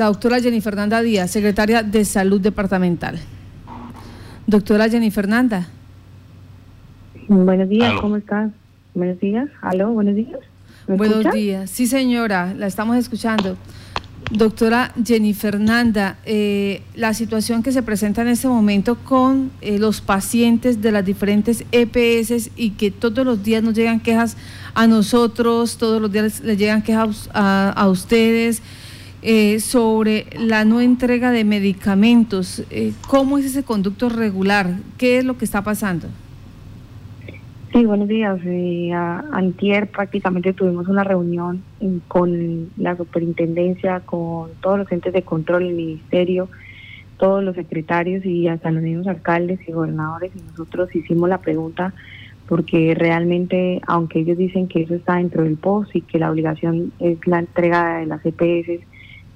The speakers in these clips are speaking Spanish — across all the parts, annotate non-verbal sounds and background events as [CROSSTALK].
la doctora Jenny Fernanda Díaz, secretaria de Salud Departamental. Doctora Jenny Fernanda. Buenos días, ¿cómo estás? Buenos días. Aló, buenos días. Buenos días. Sí, señora, la estamos escuchando. Doctora Jenny Fernanda, eh, la situación que se presenta en este momento con eh, los pacientes de las diferentes EPS y que todos los días nos llegan quejas a nosotros, todos los días les llegan quejas a, ustedes eh, sobre la no entrega de medicamentos. ¿Cómo es ese conducto regular? ¿Qué es lo que está pasando? Sí, buenos días. Eh, antier prácticamente tuvimos una reunión con la superintendencia, con todos los entes de control, el ministerio, todos los secretarios y hasta los mismos alcaldes y gobernadores y nosotros hicimos la pregunta porque realmente, aunque ellos dicen que eso está dentro del POS y que la obligación es la entrega de las EPS,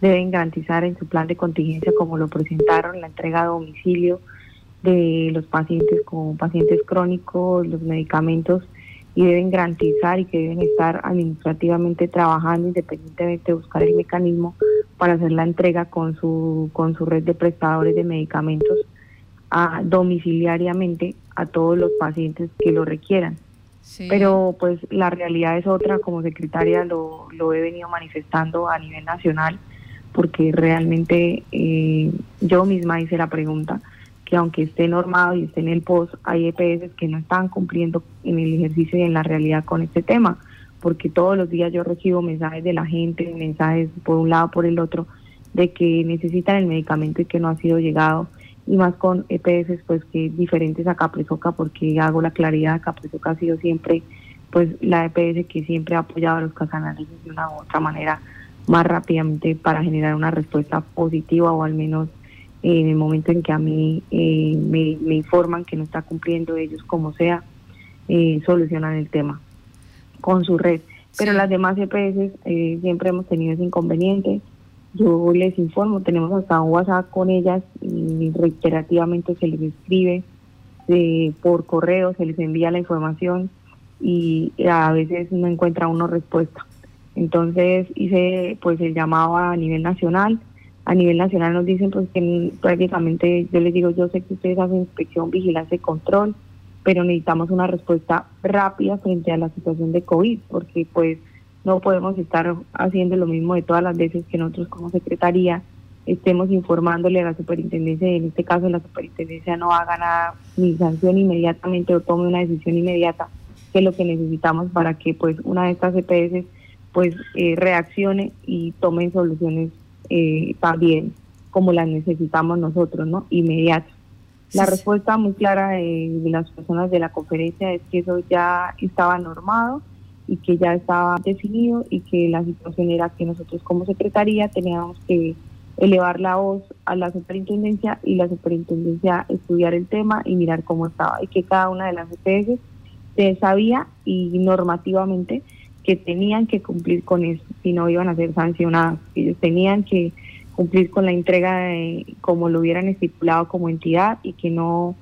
deben garantizar en su plan de contingencia como lo presentaron, la entrega a domicilio, de los pacientes con pacientes crónicos, los medicamentos y deben garantizar y que deben estar administrativamente trabajando independientemente de buscar el mecanismo para hacer la entrega con su con su red de prestadores de medicamentos a, domiciliariamente a todos los pacientes que lo requieran. Pero pues la realidad es otra, como secretaria lo, lo he venido manifestando a nivel nacional, porque realmente eh, yo misma hice la pregunta que aunque esté normado y esté en el POS, hay EPS que no están cumpliendo en el ejercicio y en la realidad con este tema, porque todos los días yo recibo mensajes de la gente, mensajes por un lado, por el otro, de que necesitan el medicamento y que no ha sido llegado, y más con EPS pues que diferentes a Capresoca, porque hago la claridad, Capresoca ha sido siempre pues la EPS que siempre ha apoyado a los casanales de una u otra manera más rápidamente para generar una respuesta positiva o al menos en el momento en que a mí eh, me, informan que no está cumpliendo ellos como sea, eh, solucionan el tema con su red. Pero las demás EPS eh, siempre hemos tenido ese inconveniente. Yo les informo, tenemos hasta un WhatsApp con ellas y reiterativamente se les escribe por correo, se les envía la información y a veces no encuentra uno respuesta. Entonces hice pues el llamado a nivel nacional. A nivel nacional nos dicen pues que prácticamente yo les digo yo sé que ustedes hacen inspección, vigilancia y control, pero necesitamos una respuesta rápida frente a la situación de COVID, porque pues no podemos estar haciendo lo mismo de todas las veces que nosotros como secretaría estemos informándole a la superintendencia y en este caso la superintendencia no haga nada ni sanción inmediatamente o tome una decisión inmediata que es lo que necesitamos para que pues una de estas EPS pues eh, reaccione y tomen soluciones eh, también como las necesitamos nosotros, ¿no? Inmediato. La respuesta muy clara de, las personas de la conferencia es que eso ya estaba normado y que ya estaba definido y que la situación era que nosotros como secretaría teníamos que elevar la voz a la superintendencia y la superintendencia estudiar el tema y mirar cómo estaba y que cada una de las EPS se sabía y normativamente que tenían que cumplir con eso, si no iban a ser sancionadas. Ellos tenían que cumplir con la entrega de, como lo hubieran estipulado como entidad y que no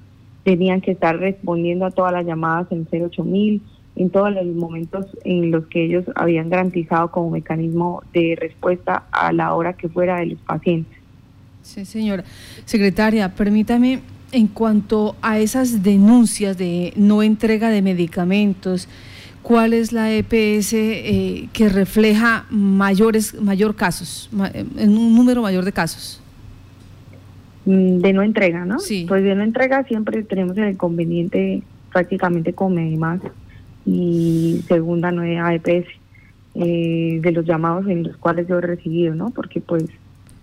tenían que estar respondiendo a todas las llamadas en 08000, en todos los momentos en los que ellos habían garantizado como mecanismo de respuesta a la hora que fuera de los pacientes. Sí, señora. Secretaria, permítame, en cuanto a esas denuncias de no entrega de medicamentos, cuál es la EPS eh, que refleja mayores mayor casos, en un número mayor de casos. Mm, de no entrega, ¿no? Sí. Pues de no entrega siempre tenemos el inconveniente prácticamente con Medimas y segunda no AEPS, eh, de los llamados en los cuales yo he recibido, ¿no? Porque pues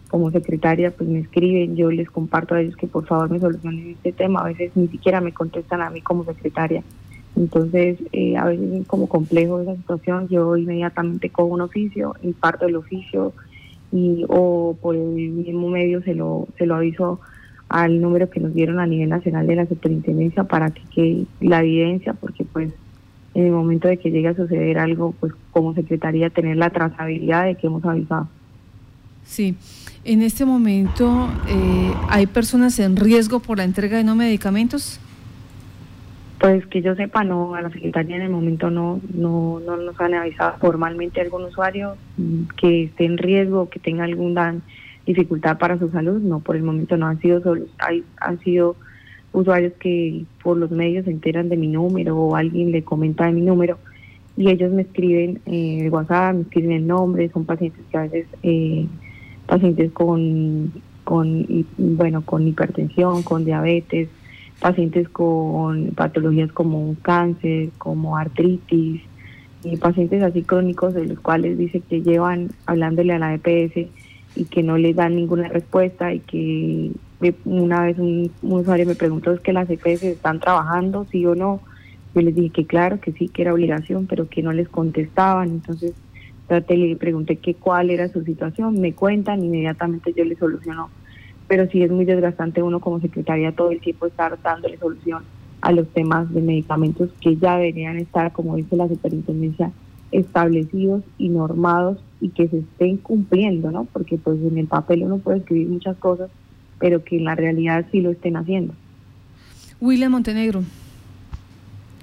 como secretaria pues me escriben, yo les comparto a ellos que por favor me solucionen este tema, a veces ni siquiera me contestan a mí como secretaria entonces, eh, a veces es como complejo esa situación. Yo inmediatamente con un oficio, imparto el oficio y o por el mismo medio se lo, se lo aviso al número que nos dieron a nivel nacional de la superintendencia para que quede la evidencia, porque pues en el momento de que llegue a suceder algo, pues como secretaría tener la trazabilidad de que hemos avisado. Sí, en este momento eh, hay personas en riesgo por la entrega de no medicamentos. Pues que yo sepa, no, a la Secretaría en el momento no, no, no nos han avisado formalmente algún usuario mm, que esté en riesgo, que tenga algún daño, dificultad para su salud, no, por el momento no han sido hay, han sido usuarios que por los medios se enteran de mi número o alguien le comenta de mi número y ellos me escriben eh, WhatsApp, me escriben el nombre, son pacientes que a veces, eh, pacientes con, con, bueno, con hipertensión, con diabetes, pacientes con patologías como un cáncer, como artritis, y pacientes así crónicos de los cuales dice que llevan hablándole a la EPS y que no les dan ninguna respuesta y que una vez un, usuario me preguntó es que las EPS están trabajando, sí o no. Yo les dije que claro, que sí, que era obligación, pero que no les contestaban. Entonces traté, le pregunté que cuál era su situación, me cuentan, inmediatamente yo les soluciono. Pero sí es muy desgastante uno como secretaria todo el tiempo estar dándole solución a los temas de medicamentos que ya deberían estar, como dice la superintendencia, establecidos y normados y que se estén cumpliendo, ¿no? Porque pues en el papel uno puede escribir muchas cosas, pero que en la realidad sí lo estén haciendo. William Montenegro.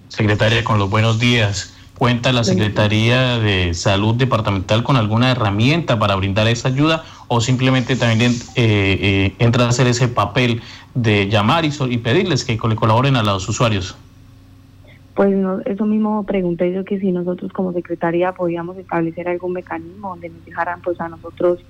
Secretaria, con los buenos días. ¿Cuenta la Secretaría de Salud Departamental con alguna herramienta para brindar esa ayuda o simplemente también eh, eh, entra a hacer ese papel de llamar y, y pedirles que le colaboren a los usuarios? Pues eso mismo pregunté yo que si nosotros como secretaría podíamos establecer algún mecanismo donde nos dejaran pues a nosotros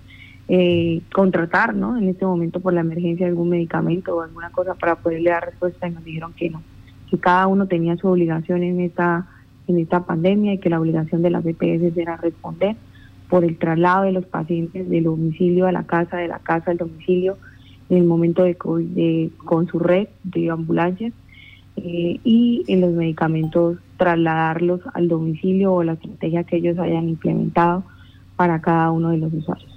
eh, contratar, ¿no? En este momento por la emergencia algún medicamento o alguna cosa para poderle dar respuesta y nos dijeron que no, que cada uno tenía su obligación en esta en esta pandemia y que la obligación de las EPS era responder por el traslado de los pacientes del domicilio a la casa, de la casa al domicilio en el momento de con su red de ambulancias eh, y en los medicamentos trasladarlos al domicilio o la estrategia que ellos hayan implementado para cada uno de los usuarios.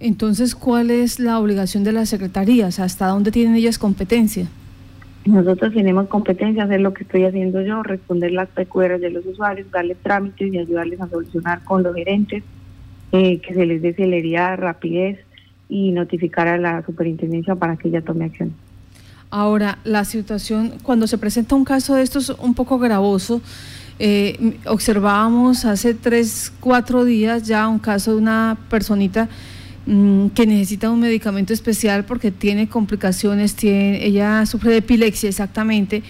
Entonces, ¿cuál es la obligación de las secretarías? ¿Hasta dónde tienen ellas competencia? Nosotros tenemos competencia, hacer lo que estoy haciendo yo, responder las PQR de los usuarios, darles trámites y ayudarles a solucionar con los gerentes, eh, que se les dé celeridad, rapidez y notificar a la superintendencia para que ella tome acción. Ahora, la situación, cuando se presenta un caso de estos un poco gravoso, eh, observábamos hace tres, cuatro días ya un caso de una personita que necesita un medicamento especial porque tiene complicaciones, tiene, ella sufre de epilepsia exactamente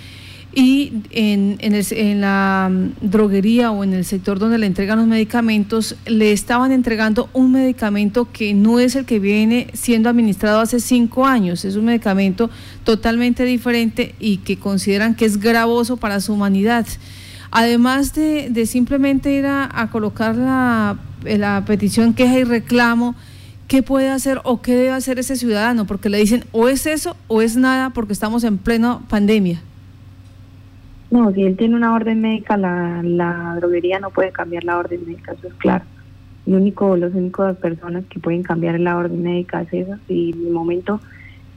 y en, en, la mm, droguería o en el sector donde le entregan los medicamentos, le estaban entregando un medicamento que no es el que viene siendo administrado hace cinco años, es un medicamento totalmente diferente y que consideran que es gravoso para su humanidad. Además de, de simplemente ir a, colocar la, la petición, queja y reclamo, ¿qué puede hacer o qué debe hacer ese ciudadano? Porque le dicen o es eso o es nada porque estamos en plena pandemia. No, si él tiene una orden médica, la, droguería no puede cambiar la orden médica, eso es claro. El único, los únicos personas que pueden cambiar la orden médica es esas y en el momento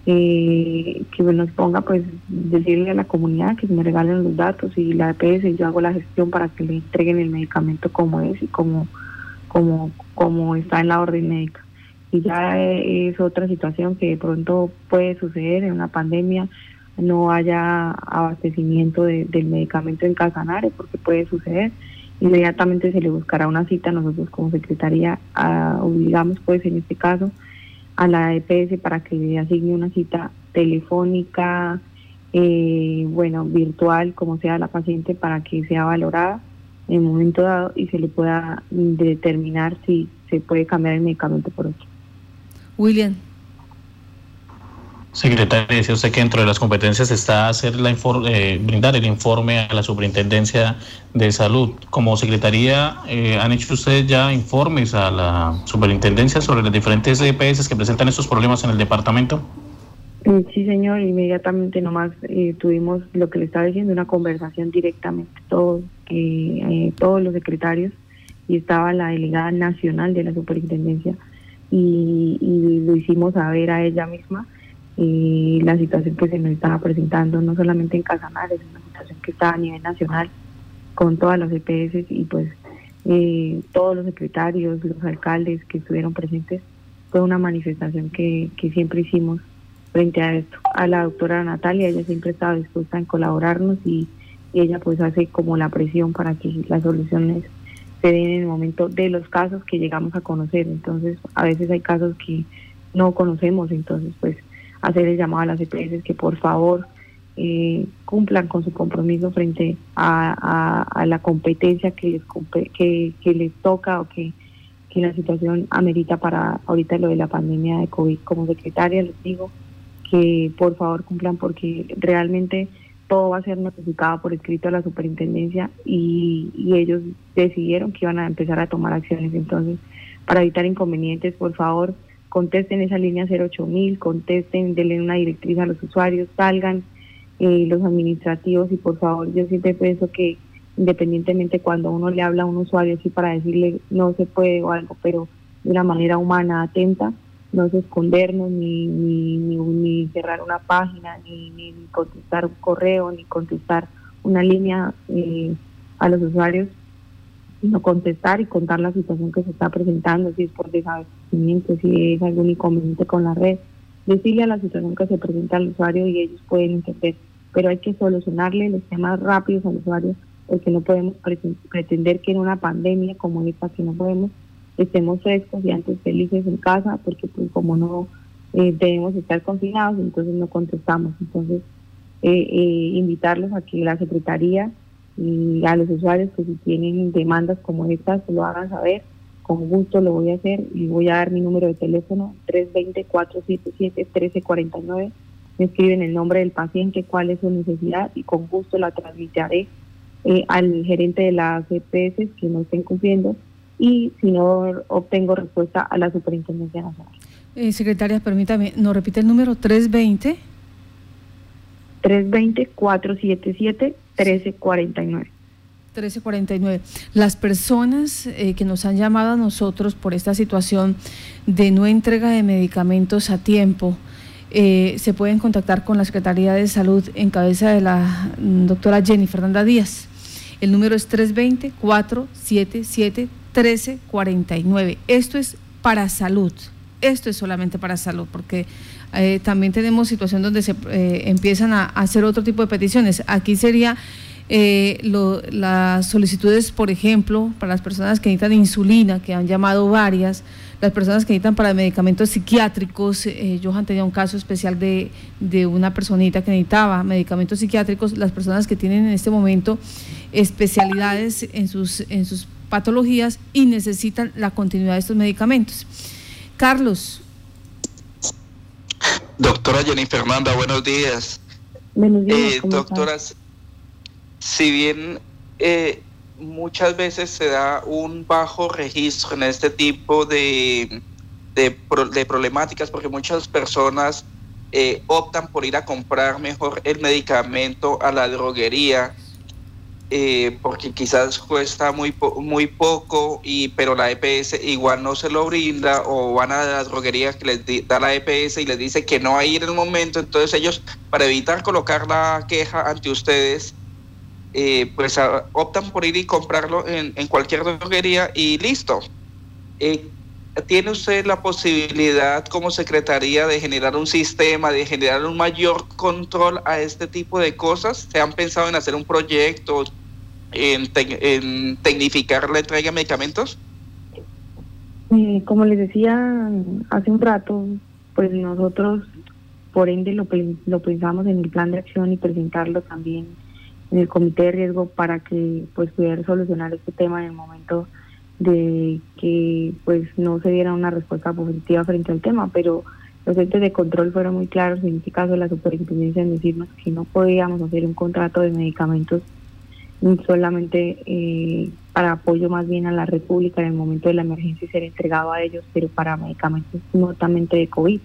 eh, que nos ponga, pues decirle a la comunidad que me regalen los datos y la EPS, yo hago la gestión para que le entreguen el medicamento como es y como, como, como está en la orden médica. Ya es otra situación que de pronto puede suceder en una pandemia no haya abastecimiento del medicamento en Casanare, porque puede suceder. Inmediatamente se le buscará una cita, nosotros como secretaría obligamos pues en este caso a la EPS para que le asigne una cita telefónica, eh, bueno, virtual, como sea la paciente, para que sea valorada en el momento dado y se le pueda determinar si se puede cambiar el medicamento por otro. William. Secretaria, decía usted que dentro de las competencias está hacer la eh, brindar el informe a la Superintendencia de Salud. Como Secretaría, eh, ¿han hecho ustedes ya informes a la Superintendencia sobre las diferentes EPS que presentan estos problemas en el departamento? Mm, sí, señor. Inmediatamente nomás eh, tuvimos lo que le estaba diciendo, una conversación directamente, todos, todos los secretarios, y estaba la delegada nacional de la Superintendencia, y, y lo hicimos saber a ella misma y la situación que se nos estaba presentando no solamente en Casanares, es una situación que está a nivel nacional con todas las EPS y pues eh, todos los secretarios, los alcaldes que estuvieron presentes, fue una manifestación que, que siempre hicimos frente a esto. A la doctora Natalia, ella siempre estaba dispuesta en colaborarnos y, y ella pues hace como la presión para que las soluciones se den en el momento de los casos que llegamos a conocer. Entonces, a veces hay casos que no conocemos, entonces pues hacer el llamado a las EPS que por favor eh, cumplan con su compromiso frente a, la competencia que les, que les toca o que, que la situación amerita para ahorita lo de la pandemia de COVID. Como secretaria les digo que por favor cumplan porque realmente todo va a ser notificado por escrito a la superintendencia y, y ellos decidieron que iban a empezar a tomar acciones. Entonces, para evitar inconvenientes, por favor, contesten esa línea 08000, contesten, denle una directriz a los usuarios, salgan, eh, los administrativos y por favor yo siempre pienso que independientemente cuando uno le habla a un usuario así para decirle no se puede o algo, pero de una manera humana, atenta, no es escondernos ni, ni, ni, cerrar una página, ni, ni, contestar un correo, ni contestar una línea eh, a los usuarios, sino contestar y contar la situación que se está presentando, si es por desabastecimiento, si es algún inconveniente con la red, decirle a la situación que se presenta al usuario y ellos pueden entender pero hay que solucionarle los temas rápidos al usuario porque no podemos pretender que en una pandemia como esta que no podemos estemos frescos y antes felices en casa porque pues como no eh, debemos estar confinados entonces no contestamos. Entonces eh, eh, invitarlos a que la secretaría y a los usuarios que si tienen demandas como estas lo hagan saber. Con gusto lo voy a hacer y voy a dar mi número de teléfono 320 477 1349 me escriben el nombre del paciente, cuál es su necesidad y con gusto la transmitiré eh, al gerente de las EPS que no estén cumpliendo y si no obtengo respuesta a la Superintendencia Nacional. Eh, secretaria, permítame, ¿nos repite el número 320? 320-477-1349. 1349. Las personas eh, que nos han llamado a nosotros por esta situación de no entrega de medicamentos a tiempo, eh, se pueden contactar con la Secretaría de Salud en cabeza de la mm, doctora Jenny Fernanda Díaz. El número es 320-477-1349. Esto es para salud. Esto es solamente para salud, porque eh, también tenemos situación donde se eh, empiezan a, hacer otro tipo de peticiones. Aquí sería las solicitudes, por ejemplo, para las personas que necesitan insulina, que han llamado varias, las personas que necesitan para medicamentos psiquiátricos. Eh, Johan tenía un caso especial de, de una personita que necesitaba medicamentos psiquiátricos, las personas que tienen en este momento especialidades en sus, en sus patologías y necesitan la continuidad de estos medicamentos. Carlos. Doctora Jenny Fernanda, buenos días. Buenos días. Eh, doctoras, si bien eh, muchas veces se da un bajo registro en este tipo de, de, problemáticas porque muchas personas eh, optan por ir a comprar mejor el medicamento a la droguería eh, porque quizás cuesta muy, muy poco, y, pero la EPS igual no se lo brinda o van a la droguería que les da la EPS y les dice que no hay en el momento, entonces ellos para evitar colocar la queja ante ustedes eh, pues optan por ir y comprarlo en, cualquier droguería y listo. Eh, ¿Tiene usted la posibilidad como secretaría de generar un sistema, de generar un mayor control a este tipo de cosas? ¿Se han pensado en hacer un proyecto, en, tecnificar la entrega de medicamentos? Eh, como les decía hace un rato, pues nosotros por ende lo, lo pensamos en el plan de acción y presentarlo también en el comité de riesgo para que pues pudiera solucionar este tema en el momento de que pues no se diera una respuesta positiva frente al tema, pero los entes de control fueron muy claros, en este caso la superintendencia en decirnos que no podíamos hacer un contrato de medicamentos solamente eh, para apoyo más bien a la República en el momento de la emergencia y ser entregado a ellos, pero para medicamentos notamente de COVID.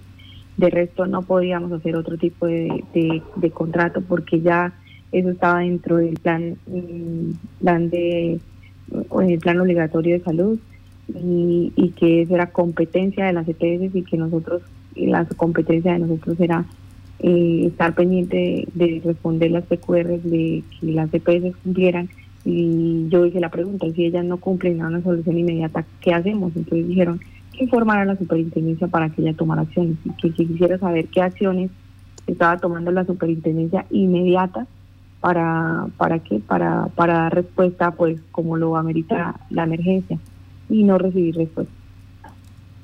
De resto no podíamos hacer otro tipo de, de contrato porque ya eso estaba dentro del plan, mm, plan de el plan obligatorio de salud y, que eso era competencia de las EPS y que nosotros, la competencia de nosotros era eh, estar pendiente de, responder las PQR, de que las EPS cumplieran. Y yo hice la pregunta, si ellas no cumplen una solución inmediata, ¿qué hacemos? Entonces dijeron que informar a la superintendencia para que ella tomara acciones y que si quisiera saber qué acciones estaba tomando la superintendencia inmediata para para qué para para dar respuesta pues como lo amerita la emergencia y no recibir respuesta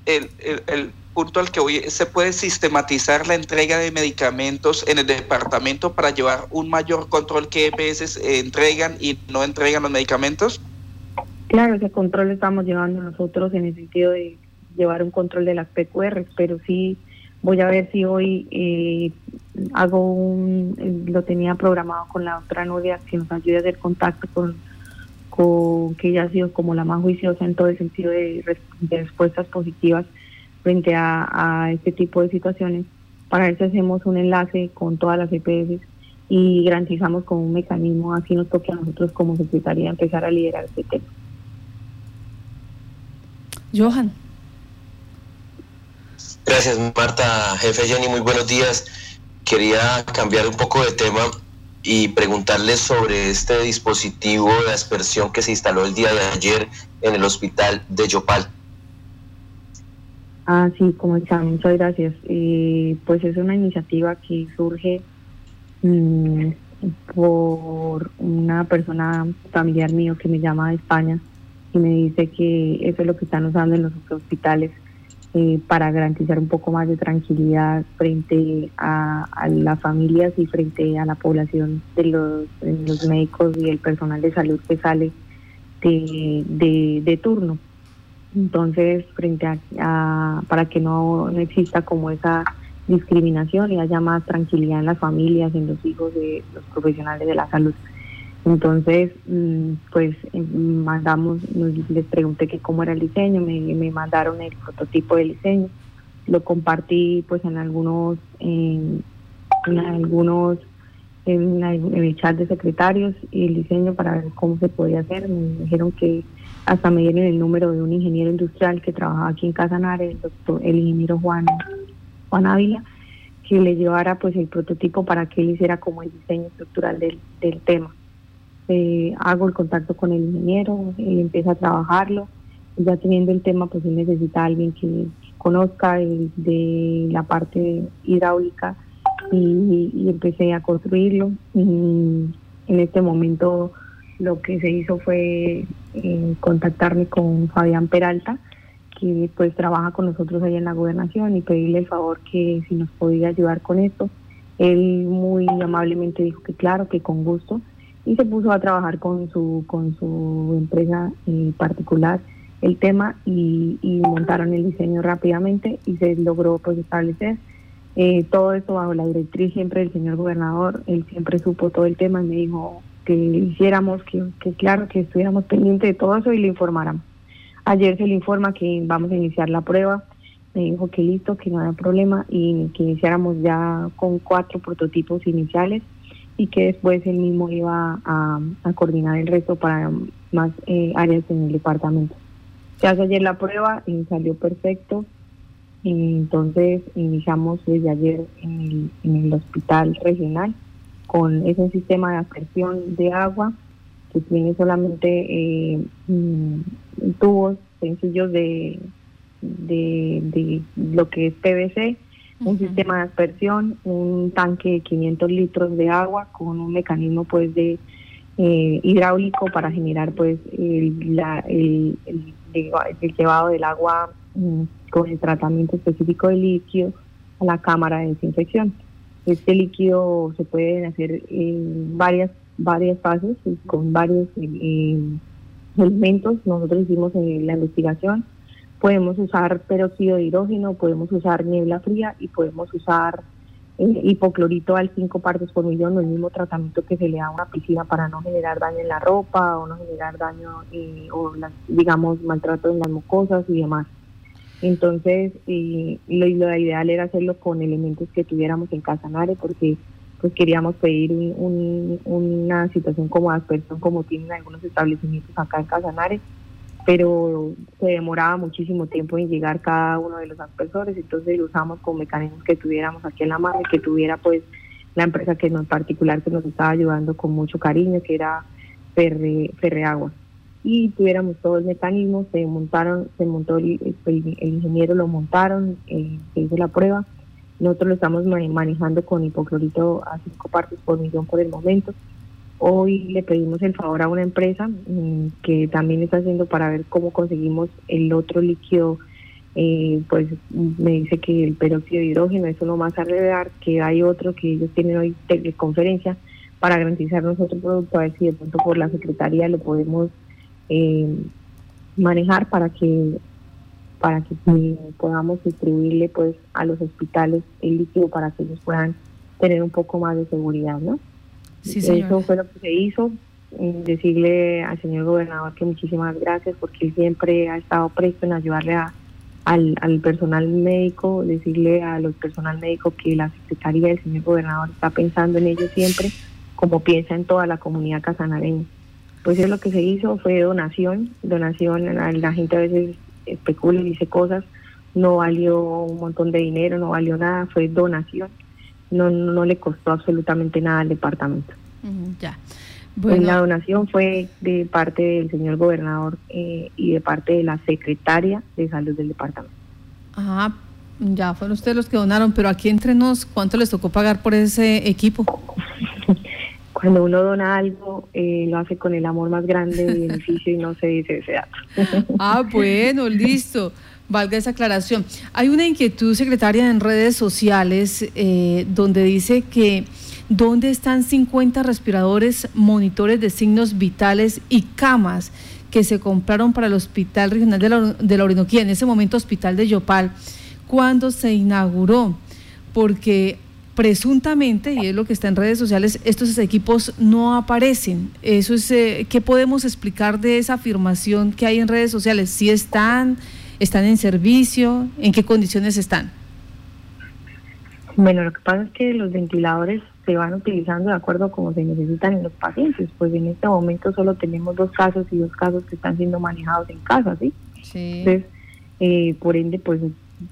el, el, punto al que hoy se puede sistematizar la entrega de medicamentos en el departamento para llevar un mayor control que EPS entregan y no entregan los medicamentos? Claro, ese control lo estamos llevando nosotros en el sentido de llevar un control de las PQR, pero sí voy a ver si hoy eh, hago un, eh, lo tenía programado con la otra novia que nos ayude a hacer contacto con, con que ella ha sido como la más juiciosa en todo el sentido de, respuestas positivas frente a, este tipo de situaciones. Para eso hacemos un enlace con todas las EPS y garantizamos con un mecanismo, así nos toque a nosotros como Secretaría empezar a liderar este tema. Johan. Gracias, Marta. Jefe Jenny, muy buenos días. Quería cambiar un poco de tema y preguntarle sobre este dispositivo de aspersión que se instaló el día de ayer en el hospital de Yopal. Ah, sí, como está, muchas gracias. Eh, pues es una iniciativa que surge mm, por una persona familiar mío que me llama de España y me dice que eso es lo que están usando en los hospitales eh, para garantizar un poco más de tranquilidad frente a, las familias y frente a la población de los, médicos y el personal de salud que sale de, de, turno. Entonces, frente a, para que no, no exista como esa discriminación y haya más tranquilidad en las familias, en los hijos de los profesionales de la salud. Entonces, mm, pues eh, mandamos, les pregunté que cómo era el diseño, me, me mandaron el prototipo del diseño, lo compartí pues en algunos, en, algunos, en, el chat de secretarios y el diseño para ver cómo se podía hacer. Me dijeron que hasta me dieron el número de un ingeniero industrial que trabajaba aquí en Casanare, el doctor, el ingeniero Juan, Juan Ávila, que le llevara pues el prototipo para que él hiciera como el diseño estructural del, del tema eh, hago el contacto con el ingeniero, él empieza a trabajarlo, ya teniendo el tema, pues él necesita a alguien que conozca de la parte hidráulica y, empecé a construirlo. en este momento lo que se hizo fue eh, contactarme con Fabián Peralta, que pues trabaja con nosotros ahí en la gobernación y pedirle el favor que si nos podía ayudar con esto. Él muy amablemente dijo que claro, que con gusto y se puso a trabajar con su, con su empresa eh, particular el tema y, montaron el diseño rápidamente y se logró pues establecer eh, todo esto bajo la directriz siempre del señor gobernador, él siempre supo todo el tema y me dijo que hiciéramos, que, que claro, que estuviéramos pendientes de todo eso y le informaran Ayer se le informa que vamos a iniciar la prueba, me dijo que listo, que no había problema y que iniciáramos ya con cuatro prototipos iniciales y que después él mismo iba a, coordinar el resto para más eh, áreas en el departamento. Se hace ayer la prueba y salió perfecto. entonces iniciamos desde ayer en el, hospital regional con ese sistema de aspersión de agua que tiene solamente eh, mm, tubos sencillos de, de lo que es PVC un sistema de aspersión, un tanque de 500 litros de agua con un mecanismo pues de eh, hidráulico para generar pues el, la, el, llevado del agua mm, con el tratamiento específico del líquido a la cámara de desinfección. Este líquido se puede hacer en varias varias fases con varios eh, elementos. Nosotros hicimos en la investigación Podemos usar peróxido de hidrógeno, podemos usar niebla fría y podemos usar eh, hipoclorito al 5 partes por millón, el mismo tratamiento que se le da a una piscina para no generar daño en la ropa o no generar daño eh, o digamos maltrato en las mucosas y demás. Entonces, eh, lo, ideal era hacerlo con elementos que tuviéramos en Casanare porque pues queríamos pedir una situación como aspersión como tienen algunos establecimientos acá en Casanare pero se demoraba muchísimo tiempo en llegar cada uno de los aspersores, entonces lo usamos con mecanismos que tuviéramos aquí en la mano y que tuviera pues la empresa que en particular que nos estaba ayudando con mucho cariño, que era Ferre, Ferreagua. Y tuviéramos todos los mecanismos, se montaron, se montó el, ingeniero lo montaron, eh, se hizo la prueba. Nosotros lo estamos manejando con hipoclorito a cinco partes por millón por el momento. Hoy le pedimos el favor a una empresa mm, que también está haciendo para ver cómo conseguimos el otro líquido eh, pues me dice que el peróxido de hidrógeno es uno más a agregar, que hay otro que ellos tienen hoy teleconferencia para garantizarnos otro producto, a ver si de pronto por la Secretaría lo podemos eh, manejar para que para que podamos distribuirle pues a los hospitales el líquido para que ellos puedan tener un poco más de seguridad, ¿no? Sí, Eso fue lo que se hizo. Decirle al señor gobernador que muchísimas gracias porque él siempre ha estado presto en ayudarle a, al, al personal médico, decirle a los personal médico que la Secretaría del señor gobernador está pensando en ellos siempre como piensa en toda la comunidad casanareña. Pues es lo que se hizo, fue donación, donación, la gente a veces especula y dice cosas, no valió un montón de dinero, no valió nada, fue donación, no, no le costó absolutamente nada al departamento. ya. Pues bueno. La donación fue de parte del señor gobernador eh, y de parte de la secretaria de salud del departamento. Ah, ya fueron ustedes los que donaron, pero aquí entre nos, ¿cuánto les tocó pagar por ese equipo? [LAUGHS] cuando uno dona algo, eh, lo hace con el amor más grande y beneficio y no se dice ese dato. ah, bueno, listo. Valga esa aclaración. Hay una inquietud, secretaria, en redes sociales eh, donde dice que ¿dónde están 50 respiradores, monitores de signos vitales y camas que se compraron para el Hospital Regional de la, de la Orinoquía, en ese momento Hospital de Yopal, cuando se inauguró? Porque presuntamente, y es lo que está en redes sociales, estos equipos no aparecen. Eso es, eh, ¿Qué podemos explicar de esa afirmación que hay en redes sociales? ¿Si están, están en servicio? ¿En qué condiciones están? Bueno, lo que pasa es que los ventiladores se van utilizando de acuerdo a cómo se necesitan en los pacientes. Pues en este momento solo tenemos dos casos y dos casos que están siendo manejados en casa, ¿sí? Sí. Entonces, eh, por ende, pues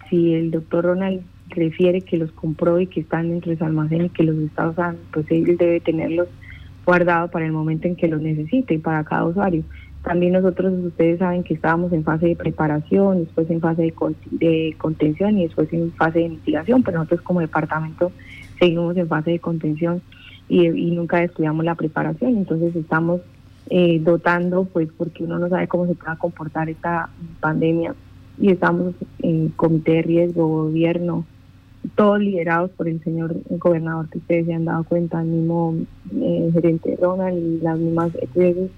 si el doctor Ronald refiere que los compró y que están dentro de su almacén y que los está usando, pues él debe tenerlos guardados para el momento en que los necesite y para cada usuario. También nosotros, ustedes saben que estábamos en fase de preparación, después en fase de, de contención y después en fase de mitigación, pero nosotros como departamento seguimos en fase de contención y, nunca estudiamos la preparación, entonces estamos eh, dotando, pues porque uno no sabe cómo se pueda comportar esta pandemia y estamos en comité de riesgo, gobierno, todos liderados por el señor gobernador que ustedes se han dado cuenta, el mismo eh, gerente Ronald y las mismas EPS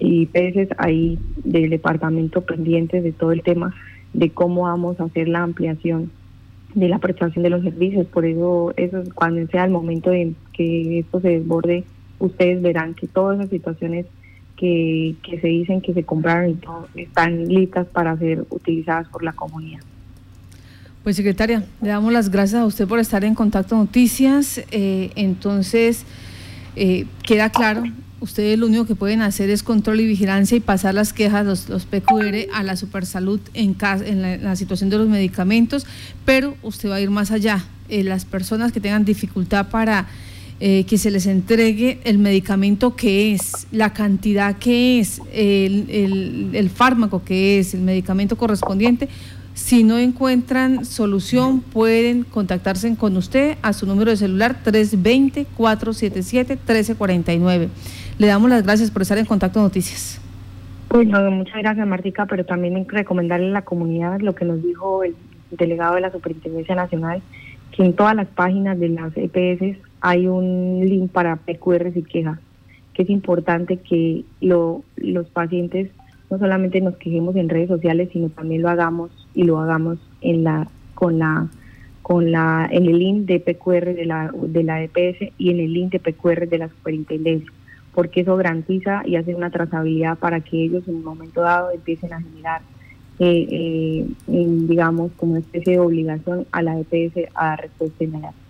y peces ahí del departamento pendientes de todo el tema de cómo vamos a hacer la ampliación de la prestación de los servicios. Por eso, eso cuando sea el momento de que esto se desborde, ustedes verán que todas esas situaciones que, que se dicen que se compraron y todo están listas para ser utilizadas por la comunidad. Pues secretaria, le damos las gracias a usted por estar en Contacto Noticias. Eh, entonces, eh, queda claro, ustedes lo único que pueden hacer es control y vigilancia y pasar las quejas, los, los PQR, a la Supersalud en, en, la, situación de los medicamentos, pero usted va a ir más allá. Eh, las personas que tengan dificultad para que se les entregue el medicamento que es, la cantidad que es, el, el fármaco que es, el medicamento correspondiente, si no encuentran solución, pueden contactarse con usted a su número de celular 320-477-1349. Le damos las gracias por estar en Contacto Noticias. Pues muchas gracias Martica, pero también recomendarle a la comunidad lo que nos dijo el delegado de la Superintendencia Nacional, que en todas las páginas de las EPS hay un link para PQR y quejas, que es importante que lo, los pacientes no solamente nos quejemos en redes sociales, sino también lo hagamos y lo hagamos en la con la con la en el link de PQR de la de la EPS y en el link de PQR de la superintendencia, porque eso garantiza y hace una trazabilidad para que ellos en un momento dado empiecen a generar eh, eh, digamos como una especie de obligación a la EPS a dar respuesta inmediata.